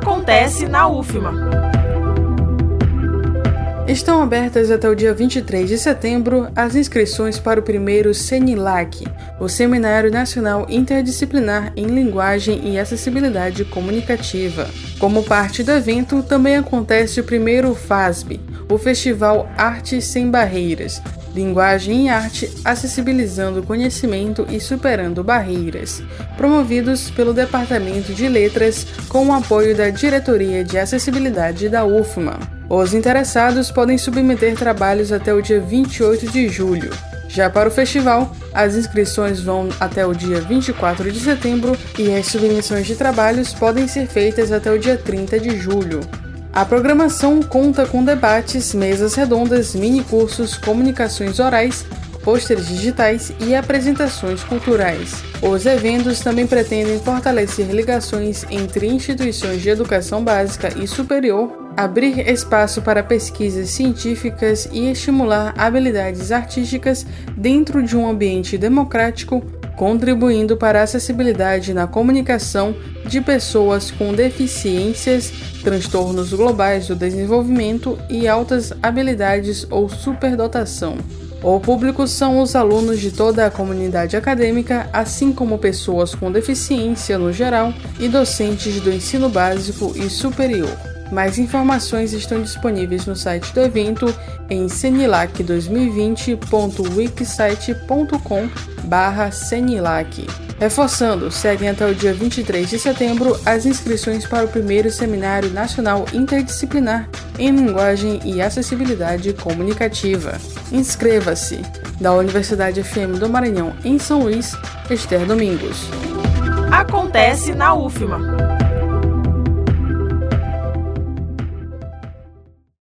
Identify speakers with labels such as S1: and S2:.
S1: Acontece na UFMA.
S2: Estão abertas até o dia 23 de setembro as inscrições para o primeiro CENILAC, o Seminário Nacional Interdisciplinar em Linguagem e Acessibilidade Comunicativa. Como parte do evento, também acontece o primeiro FASB, o Festival Arte Sem Barreiras, Linguagem e Arte Acessibilizando Conhecimento e Superando Barreiras, promovidos pelo Departamento de Letras com o apoio da Diretoria de Acessibilidade da UFMA. Os interessados podem submeter trabalhos até o dia 28 de julho. Já para o festival, as inscrições vão até o dia 24 de setembro e as submissões de trabalhos podem ser feitas até o dia 30 de julho. A programação conta com debates, mesas redondas, mini-cursos, comunicações orais, pôsteres digitais e apresentações culturais. Os eventos também pretendem fortalecer ligações entre instituições de educação básica e superior, abrir espaço para pesquisas científicas e estimular habilidades artísticas dentro de um ambiente democrático contribuindo para a acessibilidade na comunicação de pessoas com deficiências, transtornos globais do desenvolvimento e altas habilidades ou superdotação. O público são os alunos de toda a comunidade acadêmica, assim como pessoas com deficiência no geral e docentes do ensino básico e superior. Mais informações estão disponíveis no site do evento em cenilac2020.wixsite.com barra cenilac. Reforçando, seguem até o dia 23 de setembro as inscrições para o primeiro Seminário Nacional Interdisciplinar em Linguagem e Acessibilidade Comunicativa. Inscreva-se! Da Universidade FM do Maranhão, em São Luís, Esther Domingos.
S1: Acontece na UFMA.